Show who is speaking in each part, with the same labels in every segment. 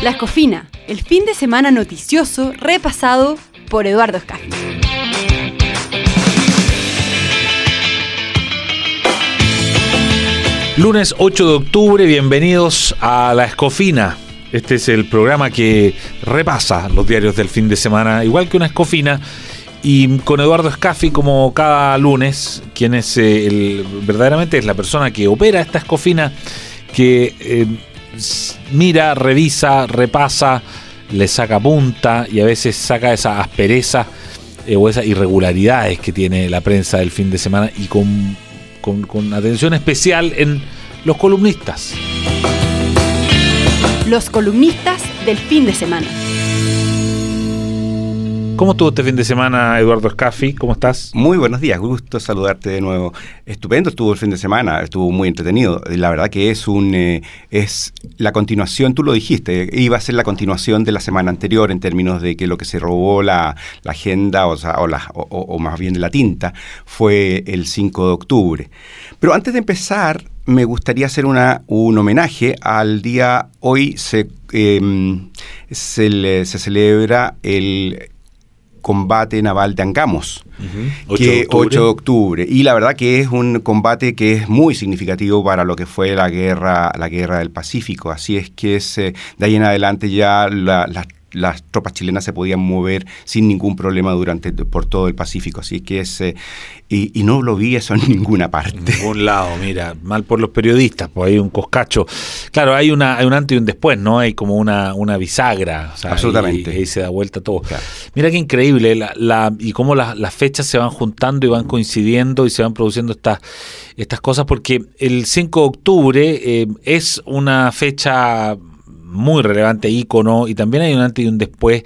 Speaker 1: La Escofina, el fin de semana noticioso repasado por Eduardo Escafi.
Speaker 2: Lunes 8 de octubre, bienvenidos a La Escofina. Este es el programa que repasa los diarios del fin de semana, igual que una escofina, y con Eduardo Escafi como cada lunes, quien es eh, el, verdaderamente es la persona que opera esta escofina, que eh, mira, revisa, repasa, le saca punta y a veces saca esa aspereza eh, o esas irregularidades que tiene la prensa del fin de semana y con con, atención especial en los columnistas.
Speaker 1: Los columnistas del fin de semana.
Speaker 2: ¿Cómo estuvo este fin de semana, Eduardo Scaffi? ¿Cómo estás?
Speaker 3: Muy buenos días, gusto saludarte de nuevo. Estupendo estuvo el fin de semana, estuvo muy entretenido. La verdad que es un eh, es la continuación, tú lo dijiste, iba a ser la continuación de la semana anterior en términos de que lo que se robó la, agenda o, o, más bien la tinta fue el 5 de octubre. Pero antes de empezar, me gustaría hacer una, un homenaje al día hoy se, em, se, se celebra el combate naval de Angamos, que 8 de octubre. Y la verdad que es un combate que es muy significativo para lo que fue la guerra, la guerra del Pacífico. Así es que de ahí en adelante ya las las tropas chilenas se podían mover sin ningún problema durante por todo el Pacífico. Así que es y, no lo vi eso en ninguna parte.
Speaker 2: En ningún lado, mira, mal por los periodistas, pues hay un coscacho. Claro, hay una hay un antes y un después, ¿no? Hay como una, una bisagra.
Speaker 3: Absolutamente.
Speaker 2: Y, se da vuelta todo. Mira qué increíble la, la y cómo las fechas se van juntando y van coincidiendo y se van produciendo estas estas cosas porque el 5 de octubre eh, es una fecha muy relevante, ícono, y también hay un antes y un después.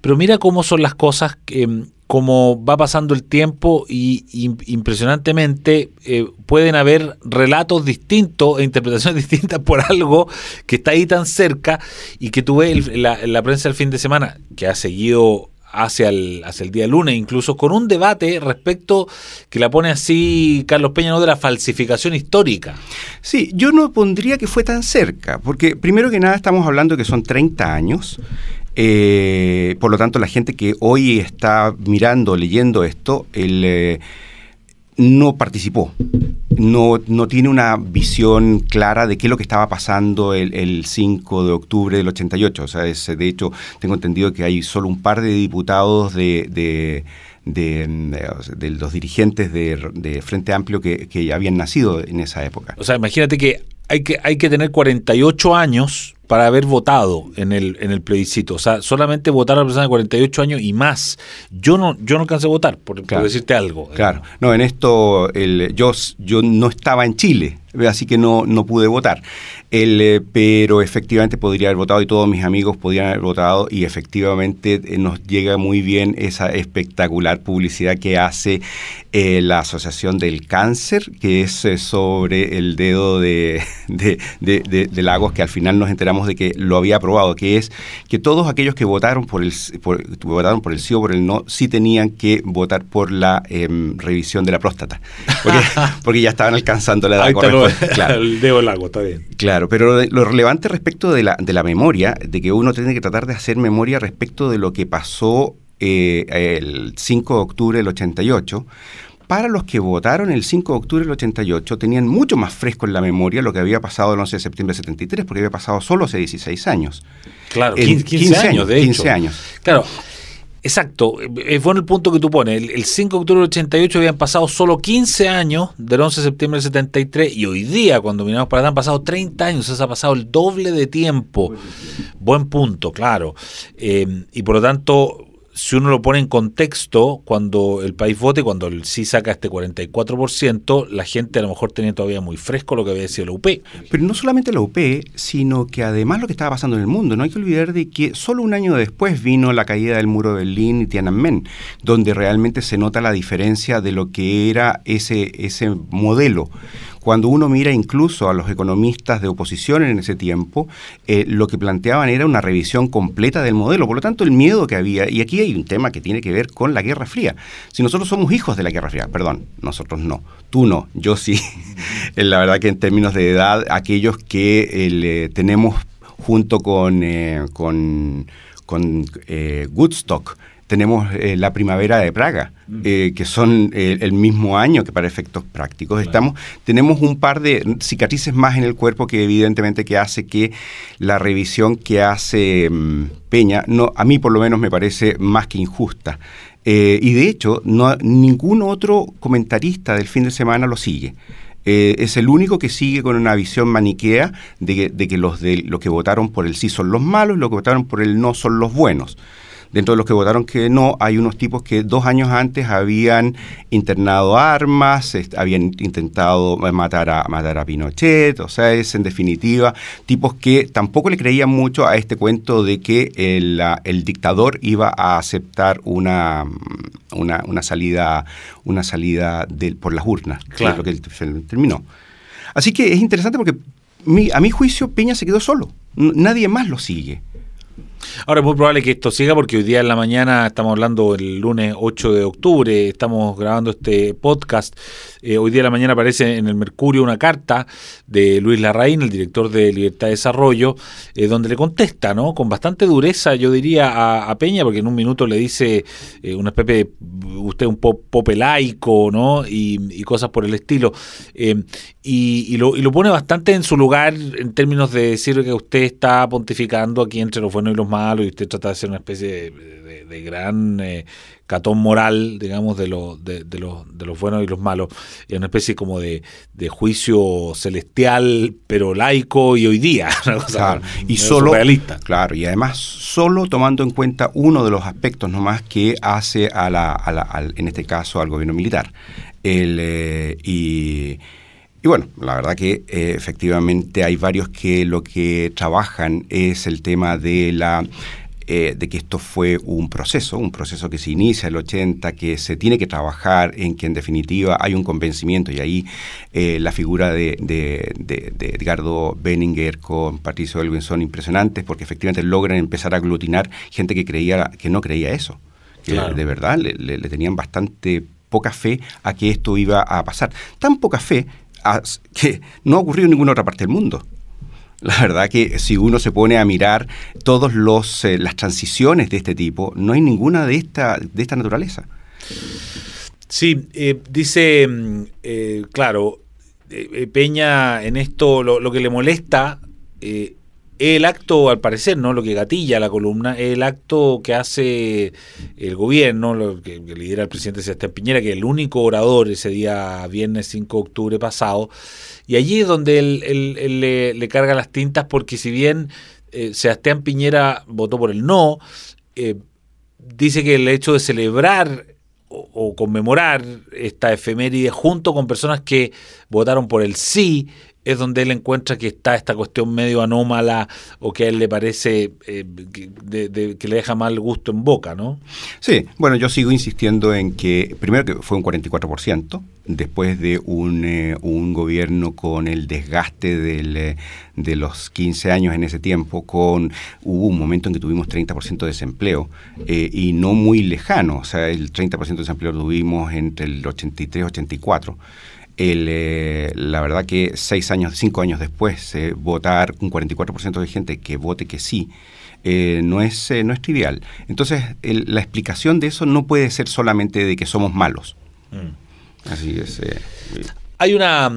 Speaker 2: Pero mira cómo son las cosas, eh, cómo va pasando el tiempo y, impresionantemente eh, pueden haber relatos distintos e interpretaciones distintas por algo que está ahí tan cerca y que tuve la, la prensa el fin de semana, que ha seguido hacia el, hacia el día lunes, incluso con un debate respecto que la pone así Carlos Peña, ¿no? de la falsificación histórica.
Speaker 3: Sí, yo no pondría que fue tan cerca, porque primero que nada estamos hablando que son 30 años. Eh, por lo tanto, la gente que hoy está mirando, leyendo esto, el, eh, no participó no, no tiene una visión clara de qué es lo que estaba pasando el, el 5 de octubre del 88. O sea, de hecho, tengo entendido que hay solo un par de diputados de, de de, los dirigentes de, Frente Amplio que, que, habían nacido en esa época.
Speaker 2: O sea, imagínate que hay que, hay que tener 48 años para haber votado en el, en el plebiscito. O sea, solamente votar a la persona de 48 años y más. Yo no, yo no alcancé a votar, por, decirte algo.
Speaker 3: Claro. No, en esto, el, yo, yo no estaba en Chile así que no, no pude votar. El, eh, pero efectivamente podría haber votado y todos mis amigos podrían haber votado y efectivamente eh, nos llega muy bien esa espectacular publicidad que hace eh, la Asociación del Cáncer, que es sobre el dedo de, de, Lagos, que al final nos enteramos de que lo había aprobado, que es que todos aquellos que votaron por el, votaron por el sí o por el no, sí tenían que votar por la em, revisión de la próstata, porque, porque ya estaban alcanzando la edad correcta
Speaker 2: claro. el dedo del agua, está bien.
Speaker 3: Claro, pero lo, relevante respecto de la, de la memoria, de que uno tiene que tratar de hacer memoria respecto de lo que pasó eh, el 5 de octubre del 88, para los que votaron el 5 de octubre del 88 tenían mucho más fresco en la memoria lo que había pasado el 11 de septiembre del 73, porque había pasado solo hace 16 años.
Speaker 2: Claro, 15, años, de 15
Speaker 3: años.
Speaker 2: Claro, Exacto, es bueno el punto que tú pones. El, 5 de octubre del 88 habían pasado solo 15 años del 11 de septiembre del 73 y hoy día, cuando miramos para atrás, han pasado 30 años, se ha pasado el doble de tiempo. Buen punto, claro. Eh, y por lo tanto, si uno lo pone en contexto, cuando el país vote, cuando el sí saca este 44%, la gente a lo mejor tenía todavía muy fresco lo que había sido la UP.
Speaker 3: Pero no solamente la UP, sino que además lo que estaba pasando en el mundo. No hay que olvidar de que solo un año después vino la caída del muro de Berlín y Tiananmen, donde realmente se nota la diferencia de lo que era ese, ese modelo. Cuando uno mira incluso a los economistas de oposición en ese tiempo, eh, lo que planteaban era una revisión completa del modelo. Por lo tanto, el miedo que había, y aquí hay un tema que tiene que ver con la Guerra Fría. Si nosotros somos hijos de la Guerra Fría, perdón, nosotros no, tú no, yo sí. la verdad que en términos de edad, aquellos que eh, tenemos junto con, eh, con, eh, Woodstock tenemos eh, la primavera de Praga, mm. eh, que son eh, el mismo año que para efectos prácticos. Estamos, tenemos un par de cicatrices más en el cuerpo que evidentemente que hace que la revisión que hace mm, Peña, no, a mí por lo menos me parece más que injusta. y de hecho, no, ningún otro comentarista del fin de semana lo sigue. es el único que sigue con una visión maniquea de que, de que los, de, los que votaron por el sí son los malos y los que votaron por el no son los buenos. Dentro de los que votaron que no, hay unos tipos que dos años antes habían internado armas, habían intentado matar a, matar a Pinochet, o sea, es en definitiva tipos que tampoco le creían mucho a este cuento de que el, dictador iba a aceptar una, una, salida, una salida por las urnas, claro. que es lo que terminó. Así que es interesante porque a mi juicio Peña se quedó solo, nadie más lo sigue.
Speaker 2: Ahora es muy probable que esto siga porque hoy día en la mañana estamos hablando el lunes 8 de octubre, estamos grabando este podcast. Eh, hoy día en la mañana aparece en el Mercurio una carta de Luis Larraín, el director de Libertad de Desarrollo, eh, donde le contesta, ¿no? Con bastante dureza, yo diría, a, Peña, porque en un minuto le dice eh, una especie de usted un pop, laico, ¿no? Y, cosas por el estilo. Y, lo, y lo pone bastante en su lugar en términos de decir que usted está pontificando aquí entre los buenos y los malo y usted trata de hacer una especie de, gran eh, catón moral, digamos, de, lo, de, los, de los buenos y los malos, y una especie como de, juicio celestial, pero laico y hoy día,
Speaker 3: y solo realista. Claro, y además solo tomando en cuenta uno de los aspectos nomás que hace a la, a la en este caso al gobierno militar. El, eh, y y bueno, la verdad que eh, efectivamente hay varios que lo que trabajan es el tema de la eh, de que esto fue un proceso, un proceso que se inicia en el 80, que se tiene que trabajar en que en definitiva hay un convencimiento y ahí eh, la figura de, de, Edgardo Benninger con Patricio Elwin son impresionantes porque efectivamente logran empezar a aglutinar gente que creía que no creía eso, que de verdad le tenían bastante poca fe a que esto iba a pasar. Tan poca fe que no ha ocurrido en ninguna otra parte del mundo. La verdad que si uno se pone a mirar todas eh, las transiciones de este tipo, no hay ninguna de esta, de esta naturaleza.
Speaker 2: Sí, eh, dice, mm, eh, claro, Peña en esto lo, que le molesta el acto, al parecer, ¿no? Lo que gatilla la columna, el acto que hace el gobierno, lo que, lidera el presidente Sebastián Piñera, que es el único orador ese día, viernes 5 de octubre pasado. Y allí es donde él, le, carga las tintas, porque si bien eh, Sebastián Piñera votó por el no, eh, dice que el hecho de celebrar o, o, conmemorar esta efeméride junto con personas que votaron por el sí es donde él encuentra que está esta cuestión medio anómala o que a él le parece eh, que, le deja mal gusto en boca, ¿no?
Speaker 3: Sí, bueno, yo sigo insistiendo en que, primero que fue un 44%, después de un, eh, un gobierno con el desgaste eh, de los 15 años en ese tiempo, con hubo un momento en que tuvimos 30% de desempleo y no muy lejano, o sea, el 30% de desempleo lo tuvimos entre el 83 y 84. El, eh, la verdad que seis años, cinco años después, eh, votar un 44% de gente que vote que sí, eh, no, es, no es trivial. Entonces, la explicación de eso no puede ser solamente de que somos malos. Mm. Así es.
Speaker 2: Hay una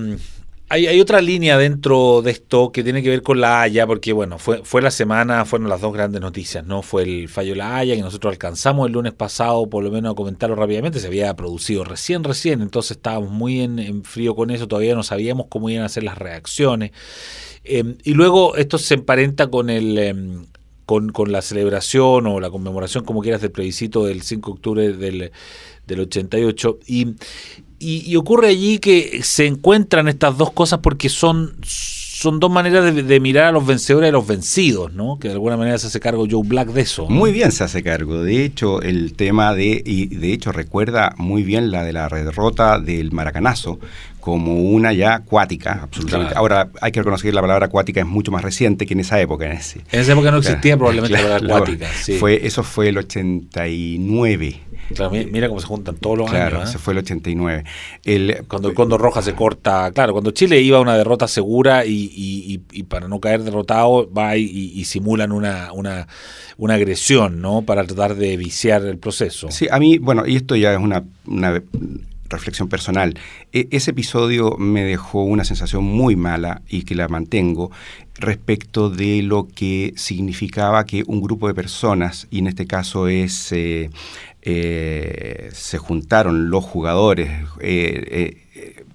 Speaker 2: mm, hay, otra línea dentro de esto que tiene que ver con la Haya, porque bueno, fue, fue la semana, fueron las dos grandes noticias, ¿no? Fue el fallo de la Haya, que nosotros alcanzamos el lunes pasado, por lo menos a comentarlo rápidamente, se había producido recién, recién, entonces estábamos muy en, frío con eso, todavía no sabíamos cómo iban a ser las reacciones. Em, y luego esto se emparenta con el... Em, con, con, la celebración o la conmemoración, como quieras, del plebiscito del 5 de octubre del, del 88. Y, y, ocurre allí que se encuentran estas dos cosas porque son, son dos maneras de, mirar a los vencedores y a los vencidos, ¿no? Que de alguna manera se hace cargo Joe Black de eso.
Speaker 3: Muy bien se hace cargo. De hecho, el tema de, y de hecho recuerda muy bien la de la derrota del Maracanazo como una ya acuática, absolutamente. Ahora, hay que reconocer que la palabra acuática es mucho más reciente que en esa época. En, ese,
Speaker 2: en esa época no existía probablemente la palabra acuática.
Speaker 3: Fue, eso fue el 89
Speaker 2: Claro, mira cómo se juntan todos los
Speaker 3: claro,
Speaker 2: años. Claro,
Speaker 3: se fue el 89.
Speaker 2: cuando el Condor Roja se corta, claro, cuando Chile iba a una derrota segura y, para no caer derrotado va y, simulan una, una, una, agresión, ¿no? Para tratar de viciar el proceso.
Speaker 3: Sí, a mí, bueno, y esto ya es una, una reflexión personal. E, ese episodio me dejó una sensación muy mala y que la mantengo respecto de lo que significaba que un grupo de personas, y en este caso es eh, eh, se juntaron los jugadores, eh,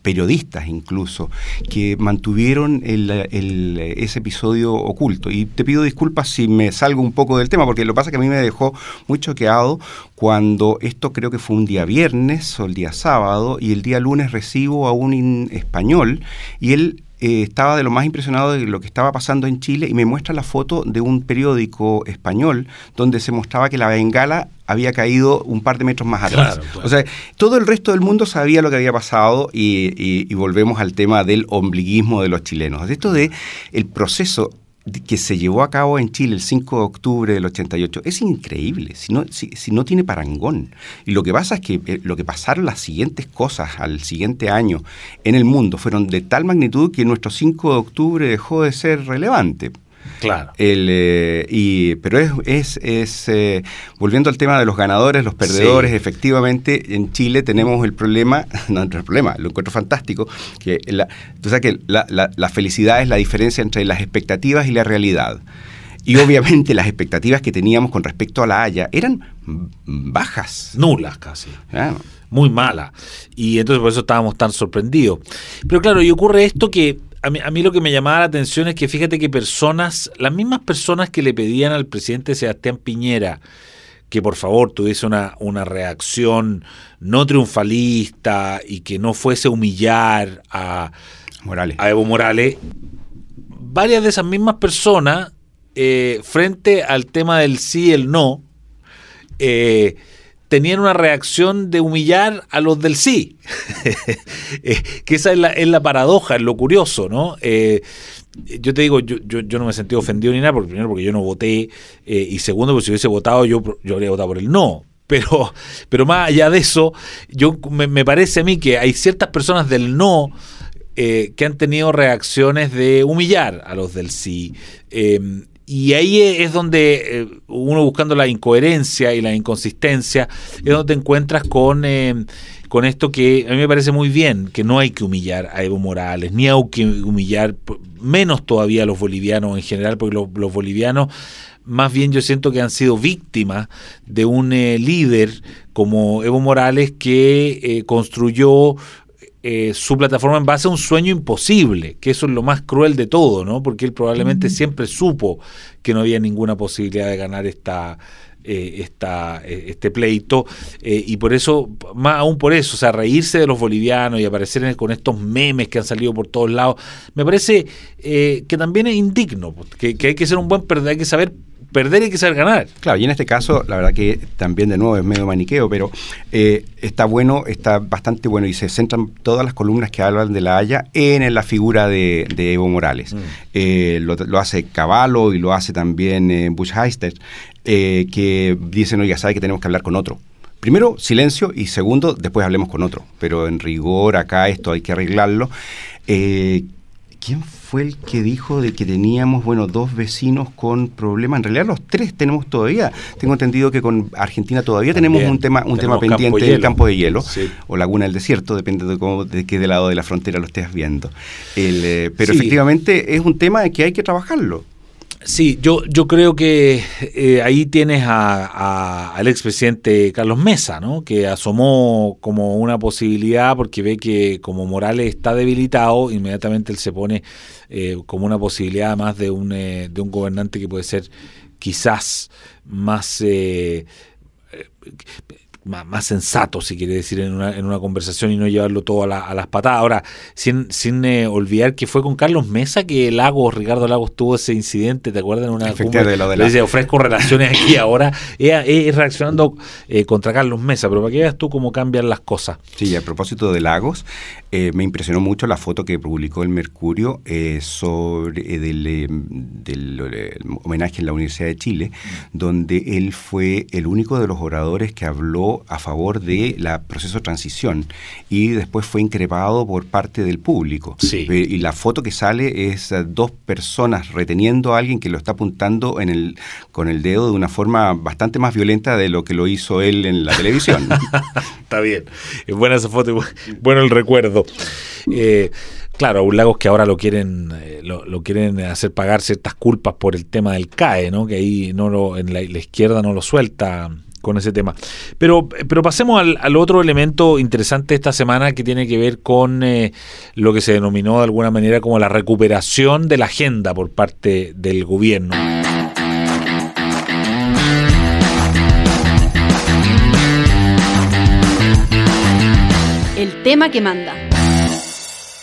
Speaker 3: periodistas incluso, que mantuvieron ese episodio oculto. Y te pido disculpas si me salgo un poco del tema, porque lo que pasa es que a mí me dejó muy choqueado cuando esto creo que fue un día viernes o el día sábado, y el día lunes recibo a un español, y él eh, estaba de lo más impresionado de lo que estaba pasando en Chile y me muestra la foto de un periódico español donde se mostraba que la bengala había caído un par de metros más atrás. O sea, todo el resto del mundo sabía lo que había pasado y, volvemos al tema del ombliguismo de los chilenos. Esto de el proceso que se llevó a cabo en Chile el 5 de octubre del 88 es increíble, si no, si, no tiene parangón. Y lo que pasa es que eh, lo que pasaron las siguientes cosas al siguiente año en el mundo fueron de tal magnitud que nuestro 5 de octubre dejó de ser relevante.
Speaker 2: Claro.
Speaker 3: El, eh, y, pero es, es, eh, volviendo al tema de los ganadores, los perdedores, efectivamente en Chile tenemos el problema, no el problema, lo encuentro fantástico, que la, tú sabes que la, la, felicidad es la diferencia entre las expectativas y la realidad. Y obviamente las expectativas que teníamos con respecto a la Haya eran bajas.
Speaker 2: Nulas casi. Muy malas. Y entonces por eso estábamos tan sorprendidos. Pero claro, y ocurre esto que a mí, lo que me llamaba la atención es que fíjate que personas, las mismas personas que le pedían al presidente Sebastián Piñera que por favor tuviese una, una reacción no triunfalista y que no fuese humillar a,
Speaker 3: Morales.
Speaker 2: a Evo Morales, varias de esas mismas personas, eh, frente al tema del sí y el no, eh, tenían una reacción de humillar a los del sí. Eh, que esa es la, es la, paradoja, es lo curioso, ¿no? Eh, yo te digo, yo, yo, no me sentido ofendido ni nada, porque primero porque yo no voté, eh, y segundo porque si hubiese votado yo, yo habría votado por el no. Pero, pero más allá de eso, yo me, parece a mí que hay ciertas personas del no que han tenido reacciones de humillar a los del sí. Y ahí es donde eh, uno buscando la incoherencia y la inconsistencia, es donde te encuentras con, eh, con esto que a mí me parece muy bien, que no hay que humillar a Evo Morales, ni hay que humillar, menos todavía a los bolivianos en general, porque los, bolivianos más bien yo siento que han sido víctimas de un eh, líder como Evo Morales que construyó eh, su plataforma en base a un sueño imposible, que eso es lo más cruel de todo, ¿no? Porque él probablemente siempre supo que no había ninguna posibilidad de ganar esta, eh, esta, eh, este pleito y por eso, más aún por eso, o sea, reírse de los bolivianos y aparecer con estos memes que han salido por todos lados, me parece que también es indigno, que, que, hay que ser un buen perdedor, hay que saber perder y que saber ganar.
Speaker 3: Claro, y en este caso, la verdad que también de nuevo es medio maniqueo, pero eh, está bueno, está bastante bueno y se centran todas las columnas que hablan de la Haya en, la figura de, Evo Morales. Mm. Eh, lo, hace Caballo y lo hace también eh, Bush Heister, que dicen, oiga, sabe que tenemos que hablar con otro. Primero, silencio y segundo, después hablemos con otro. Pero en rigor, acá esto hay que arreglarlo. ¿Quién fue el que dijo de que teníamos, bueno, dos vecinos con problemas? En realidad los tres tenemos todavía. Tengo entendido que con Argentina todavía tenemos un tema un tema pendiente del campo de hielo o laguna del desierto, depende de, cómo, de qué lado de la frontera lo estés viendo. Eh, pero efectivamente es un tema que hay que trabajarlo.
Speaker 2: Sí, yo, yo creo que eh, ahí tienes a, al expresidente Carlos Mesa, ¿no? que asomó como una posibilidad porque ve que como Morales está debilitado, inmediatamente él se pone eh, como una posibilidad más de un, eh, de un gobernante que puede ser quizás más más, sensato, si quiere decir, en una, en una conversación y no llevarlo todo a, las patadas. Ahora, sin, sin eh, olvidar que fue con Carlos Mesa que Lagos, Ricardo Lagos, tuvo ese incidente, ¿te acuerdas? En una
Speaker 3: de lo de
Speaker 2: le dice, ofrezco relaciones aquí ahora, es reaccionando eh, contra Carlos Mesa, pero para que veas tú cómo cambian las cosas.
Speaker 3: Sí, a propósito de Lagos, eh, me impresionó mucho la foto que publicó el Mercurio sobre del, del homenaje en la Universidad de Chile, donde él fue el único de los oradores que habló votó a favor del proceso de transición y después fue increpado por parte del público.
Speaker 2: Sí.
Speaker 3: Eh, Y la foto que sale es eh, dos personas reteniendo a alguien que lo está apuntando en el, con el dedo de una forma bastante más violenta de lo que lo hizo él en la televisión.
Speaker 2: Está bien. Es buena esa foto, bueno el recuerdo. Eh, claro, a un Lagos que ahora lo quieren, eh, lo, lo quieren hacer pagar ciertas culpas por el tema del CAE, ¿no? Que ahí no lo, en la, la izquierda no lo suelta con ese tema. Pero, pero pasemos al, al otro elemento interesante esta semana que tiene que ver con eh, lo que se denominó de alguna manera como la recuperación de la agenda por parte del gobierno.
Speaker 1: El tema que manda.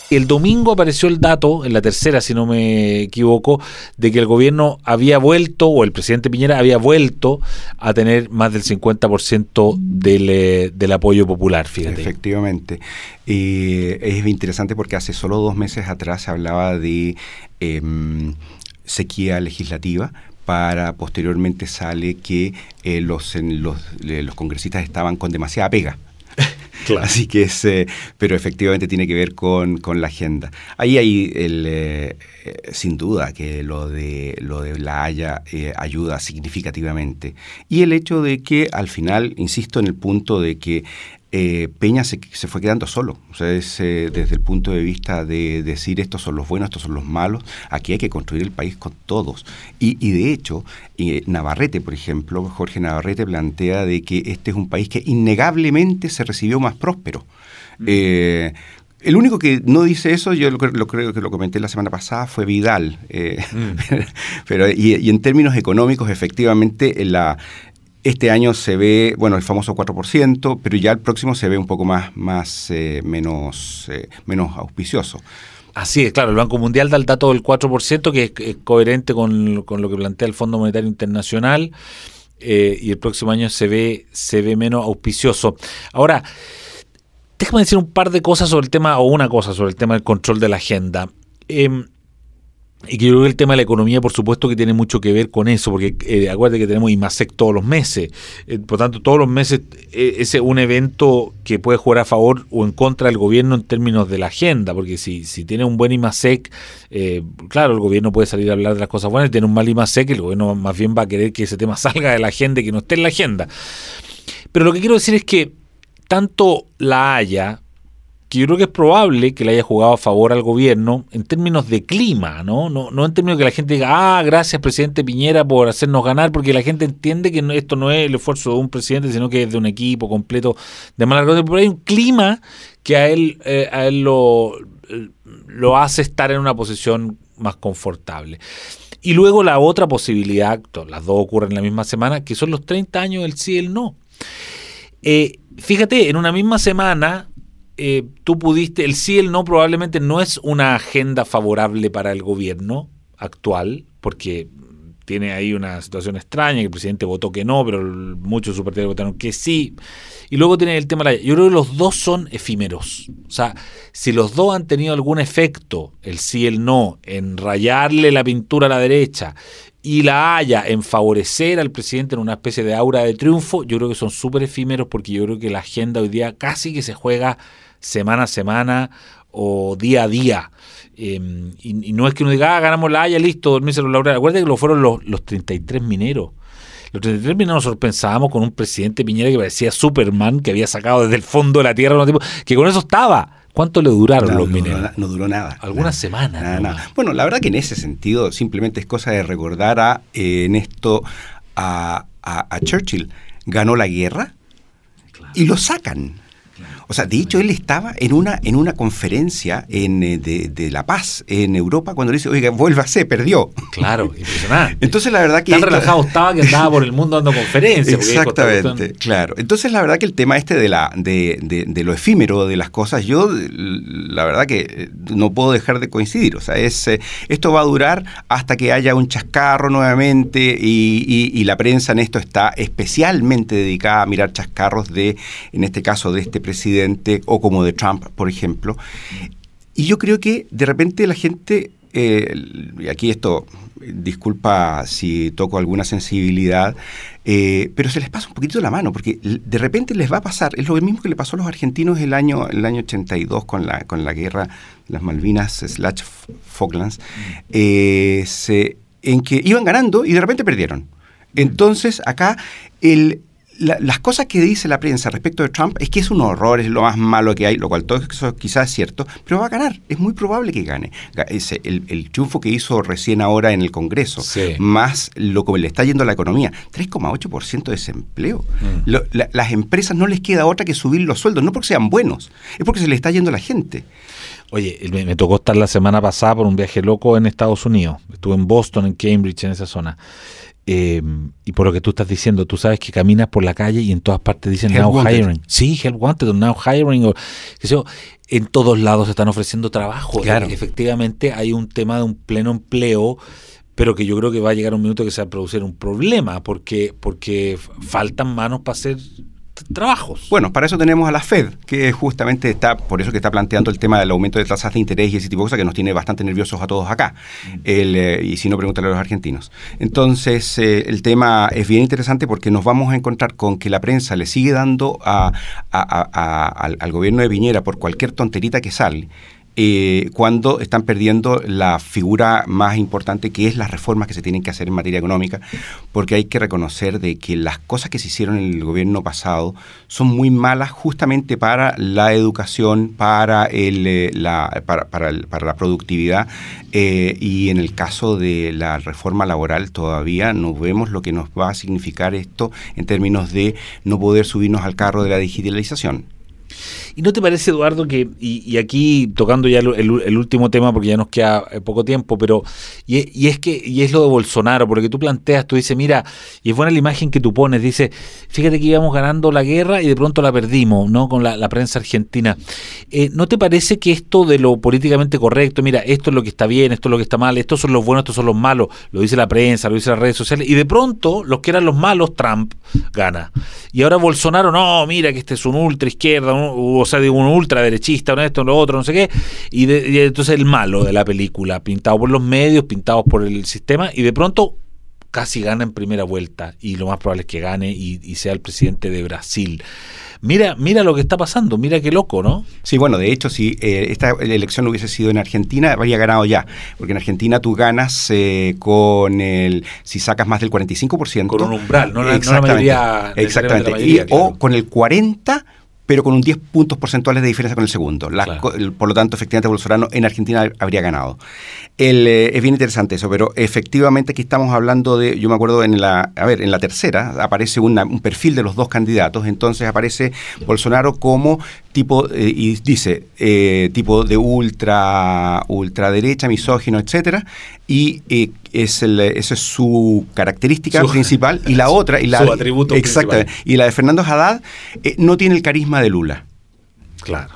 Speaker 2: El domingo apareció el dato, en la tercera si no me equivoco, de que el gobierno había vuelto, o el presidente Piñera había vuelto a tener más del 50% del, eh, del apoyo popular.
Speaker 3: Efectivamente. Eh, es interesante porque hace solo dos meses atrás se hablaba de em, sequía legislativa para posteriormente sale que eh, los, los, eh, los congresistas estaban con demasiada pega.
Speaker 2: Claro.
Speaker 3: Así que es, eh, pero efectivamente tiene que ver con, con la agenda. Ahí hay el, eh, eh, sin duda que lo de lo de la Haya ayuda significativamente. Y el hecho de que al final, insisto en el punto de que eh, Peña se, se fue quedando solo. O sea, es, eh, desde el punto de vista de decir estos son los buenos, estos son los malos, aquí hay que construir el país con todos. Y, y de hecho, eh, Navarrete, por ejemplo, Jorge Navarrete plantea de que este es un país que innegablemente se recibió más próspero. El único que no dice eso, yo lo, lo creo que lo comenté la semana pasada, fue Vidal. Eh, pero, y, y en términos económicos, efectivamente, en la, este año se ve, bueno, el famoso 4%, pero ya el próximo se ve un poco más, más eh, menos, eh, menos auspicioso.
Speaker 2: Así es, claro, el Banco Mundial da el dato del 4%, que es, coherente con, con lo que plantea el Fondo Monetario Internacional, eh, y el próximo año se ve, se ve menos auspicioso. Ahora, déjame decir un par de cosas sobre el tema, o una cosa sobre el tema del control de la agenda. Em, y que yo creo que el tema de la economía, por supuesto, que tiene mucho que ver con eso, porque eh, acuérdate que tenemos IMASEC todos los meses. Eh, por tanto, todos los meses eh, es un evento que puede jugar a favor o en contra del gobierno en términos de la agenda, porque si, si tiene un buen IMASEC, eh, claro, el gobierno puede salir a hablar de las cosas buenas, y tiene un mal IMASEC, el gobierno más bien va a querer que ese tema salga de la agenda y que no esté en la agenda. Pero lo que quiero decir es que tanto la Haya, que yo creo que es probable que le haya jugado a favor al gobierno en términos de clima, ¿no? No, en términos de que la gente diga, ah, gracias presidente Piñera por hacernos ganar, porque la gente entiende que esto no es el esfuerzo de un presidente, sino que es de un equipo completo de mala. Pero hay un clima que a él, eh, a él lo, lo hace estar en una posición más confortable. Y luego la otra posibilidad, las dos ocurren en la misma semana, que son los 30 años del sí y el no. Eh, fíjate, en una misma semana eh, tú pudiste, el sí el no probablemente no es una agenda favorable para el gobierno actual, porque tiene ahí una situación extraña, que el presidente votó que no, pero muchos de votaron que sí. Y luego tiene el tema de la... Yo creo que los dos son efímeros. O sea, si los dos han tenido algún efecto, el sí el no, en rayarle la pintura a la derecha y la haya en favorecer al presidente en una especie de aura de triunfo, yo creo que son súper efímeros porque yo creo que la agenda hoy día casi que se juega semana a semana o día a día. Eh, y, y no es que uno diga, ah, ganamos la haya, listo, dormirse los laureles. Acuérdate que lo fueron los, los 33 mineros. Los 33 mineros nosotros pensábamos con un presidente Piñera que parecía Superman, que había sacado desde el fondo de la tierra, que con eso estaba. ¿Cuánto le duraron
Speaker 3: No,
Speaker 2: los
Speaker 3: no
Speaker 2: mineros?
Speaker 3: no duró nada.
Speaker 2: Algunas semanas,
Speaker 3: Nada,
Speaker 2: nomás.
Speaker 3: nada. Bueno, la verdad que en ese sentido simplemente es cosa de recordar a eh, en esto a, a- a Churchill. Ganó la guerra y lo sacan. O sea, de hecho, él estaba en una, en una conferencia en, eh, de, de La Paz, en Europa, cuando le dice, oiga, vuélvase, perdió.
Speaker 2: Claro, impresionante.
Speaker 3: Entonces, la verdad que...
Speaker 2: Tan
Speaker 3: esto-
Speaker 2: relajado estaba que andaba por el mundo dando conferencias.
Speaker 3: Exactamente, claro. Entonces la verdad que el tema este de la de, de- de lo efímero de las cosas, yo la verdad que eh, no puedo dejar de coincidir. O sea, es eh, esto va a durar hasta que haya un chascarro nuevamente y, y- y la prensa en esto está especialmente dedicada a mirar chascarros de, en este caso, de este presidente o como de Trump, por ejemplo. Y yo creo que de repente la gente, eh, aquí esto disculpa si toco alguna sensibilidad, eh, pero se les pasa un poquito la mano, porque de repente les va a pasar, es lo mismo que le pasó a los argentinos el año, el año 82 con la, con la guerra, las Malvinas slash Falklands, eh, en que iban ganando y de repente perdieron. Entonces acá el, las cosas que dice la prensa respecto de Trump es que es un horror, es lo más malo que hay, lo cual todo eso quizás es cierto, pero va a ganar, es muy probable que gane. Ese, el, el, triunfo que hizo recién ahora en el Congreso, más lo que le está yendo a la economía, 3,8% de desempleo. Mm. las empresas no les queda otra que subir los sueldos, no porque sean buenos, es porque se le está yendo a la gente.
Speaker 2: Oye, me, me tocó estar la semana pasada por un viaje loco en Estados Unidos. Estuve en Boston, en Cambridge, en esa zona. Eh, y por lo que tú estás diciendo, tú sabes que caminas por la calle y en todas partes dicen now hiring. Sí, help wanted, now hiring. O, qué sé en todos lados se están ofreciendo trabajo. Claro. Efectivamente, hay un tema de un pleno empleo pero que yo creo que va a llegar un minuto que se va a producir un problema porque porque faltan manos para hacer trabajos.
Speaker 3: Bueno, para eso tenemos a la Fed, que justamente está, por eso que está planteando el tema del aumento de tasas de interés y ese tipo de cosas que nos tiene bastante nerviosos a todos acá. Mm. Eh, y si no, pregúntale a los argentinos. Entonces, eh, el tema es bien interesante porque nos vamos a encontrar con que la prensa le sigue dando a, al, al gobierno de Piñera por cualquier tonterita que sale eh, cuando están perdiendo la figura más importante que es las reformas que se tienen que hacer en materia económica, porque hay que reconocer de que las cosas que se hicieron en el gobierno pasado son muy malas justamente para la educación, para, el, eh, la, para, la productividad eh, y en el caso de la reforma laboral todavía no vemos lo que nos va a significar esto en términos de no poder subirnos al carro de la digitalización.
Speaker 2: ¿Y no te parece, Eduardo, que, y, aquí tocando ya el, último tema, porque ya nos queda eh, poco tiempo, pero, y, es que, y es lo de Bolsonaro, porque tú planteas, tú dices, mira, y es buena la imagen que tú pones, dice, fíjate que íbamos ganando la guerra y de pronto la perdimos, ¿no? Con la, prensa argentina. Eh, ¿No te parece que esto de lo políticamente correcto, mira, esto es lo que está bien, esto es lo que está mal, estos son los buenos, estos son los malos, lo dice la prensa, lo dice las redes sociales, y de pronto los que eran los malos, Trump gana. Y ahora Bolsonaro, no, mira que este es un ultra izquierda, o sea, de un ultraderechista, un esto, lo otro, no sé qué, y, entonces el malo de la película, pintado por los medios, pintado por el sistema, y de pronto casi gana en primera vuelta, y lo más probable es que gane y, sea el presidente de Brasil. Mira, mira lo que está pasando, mira qué loco, ¿no?
Speaker 3: Sí, bueno, de hecho, si eh, esta elección hubiese sido en Argentina, habría ganado ya, porque en Argentina tú ganas eh, con el, si sacas más del 45%.
Speaker 2: Con un umbral, no,
Speaker 3: exactamente, la mayoría. Exactamente, o con el 40% pero con un 10 puntos porcentuales de diferencia con el segundo. Por lo tanto, efectivamente, Bolsonaro en Argentina habría ganado. Eh, es bien interesante eso, pero efectivamente aquí estamos hablando de, yo me acuerdo en la, a ver, en la tercera aparece un perfil de los dos candidatos, entonces aparece Bolsonaro como tipo, eh, y dice, eh, tipo de ultra, ultraderecha, misógino, etcétera, y eh, es el, esa es su característica principal, y la otra, y la,
Speaker 2: su atributo
Speaker 3: exacto, y la de Fernando Haddad no tiene el carisma de Lula.
Speaker 2: Claro.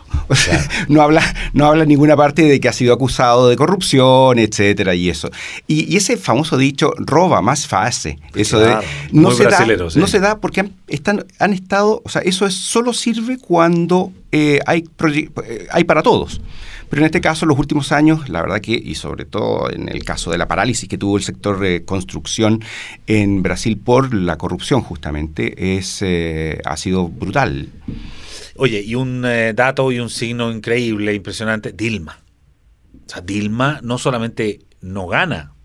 Speaker 3: no habla, no habla en ninguna parte de que ha sido acusado de corrupción, etcétera, y eso. Y, ese famoso dicho, roba más fácil. Eso de. No se, da, no se da porque han, están, han estado. O sea, eso es, solo sirve cuando eh, hay, eh, hay para todos. Pero en este caso, los últimos años, la verdad que, y sobre todo en el caso de la parálisis que tuvo el sector de construcción en Brasil por la corrupción, justamente, es, eh, ha sido brutal.
Speaker 2: Oye, y un eh, dato y un signo increíble, impresionante, Dilma. O sea, Dilma no solamente no gana,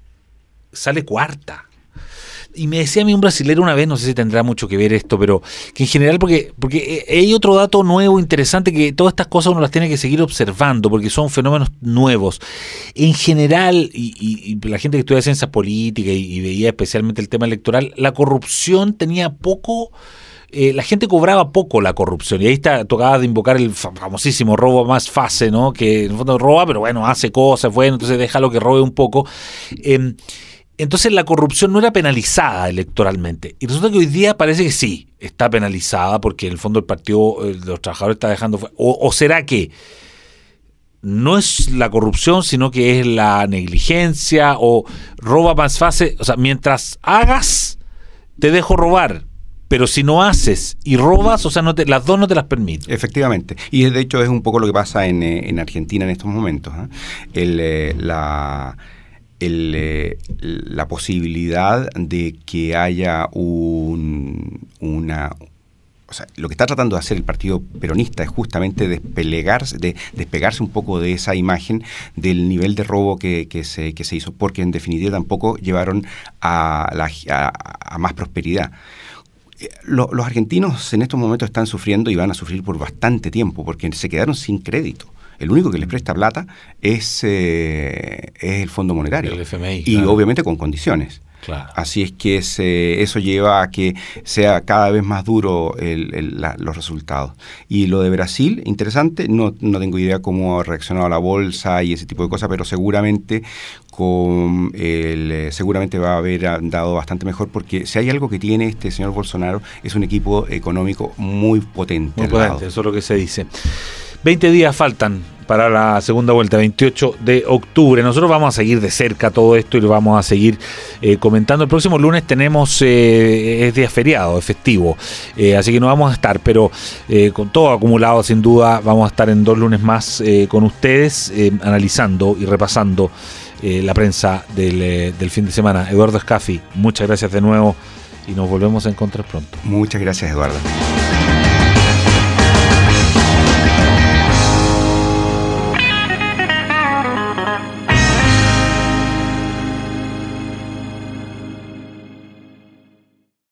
Speaker 2: sale cuarta. Y me decía a mí un brasilero una vez, no sé si tendrá mucho que ver esto, pero que en general, porque, porque eh, hay otro dato nuevo, interesante, que todas estas cosas uno las tiene que seguir observando, porque son fenómenos nuevos. En general, y, la gente que estudia ciencias políticas y veía especialmente el tema electoral, la corrupción tenía poco eh, la gente cobraba poco la corrupción. Y ahí está, tocaba de invocar el famosísimo robo más fase, ¿no? Que en el fondo roba, pero bueno, hace cosas, bueno, entonces déjalo que robe un poco. Em, entonces la corrupción no era penalizada electoralmente. Y resulta que hoy día parece que sí, está penalizada porque en el fondo el partido de los trabajadores está dejando... O, o será que no es la corrupción, sino que es la negligencia o roba más fácil. O sea, mientras hagas, te dejo robar pero si no haces y robas, o sea, no te, las dos no te las permiten.
Speaker 3: Efectivamente. Y de hecho es un poco lo que pasa en, eh, Argentina en estos momentos. ¿eh? El, eh, la, la posibilidad de que haya un, una, o sea, lo que está tratando de hacer el Partido Peronista es justamente desplegarse, de, despegarse un poco de esa imagen del nivel de robo que, se, que se hizo, porque en definitiva tampoco llevaron a, a, más prosperidad. Eh, los argentinos en estos momentos están sufriendo y van a sufrir por bastante tiempo, porque se quedaron sin crédito. El único que les presta plata es, eh, es el Fondo Monetario.
Speaker 2: El FMI.
Speaker 3: Y obviamente con condiciones. Así es que eso lleva a que sea cada vez más duro los resultados. Y lo de Brasil, interesante, no, no tengo idea cómo ha reaccionado la bolsa y ese tipo de cosas, pero seguramente con el, eh, seguramente va a haber andado bastante mejor porque si hay algo que tiene este señor Bolsonaro es un equipo económico muy potente.
Speaker 2: Muy potente, eso es lo que se dice. 20 días faltan para la segunda vuelta, 28 de octubre. Nosotros vamos a seguir de cerca todo esto y lo vamos a seguir eh, comentando. El próximo lunes tenemos, eh, es día feriado, efectivo, eh, así que no vamos a estar, pero con todo acumulado, sin duda, vamos a estar en dos lunes más con ustedes, analizando y repasando la prensa del, del fin de semana. Eduardo Escafi, muchas gracias de nuevo y nos volvemos a encontrar pronto.
Speaker 3: Muchas gracias, Eduardo.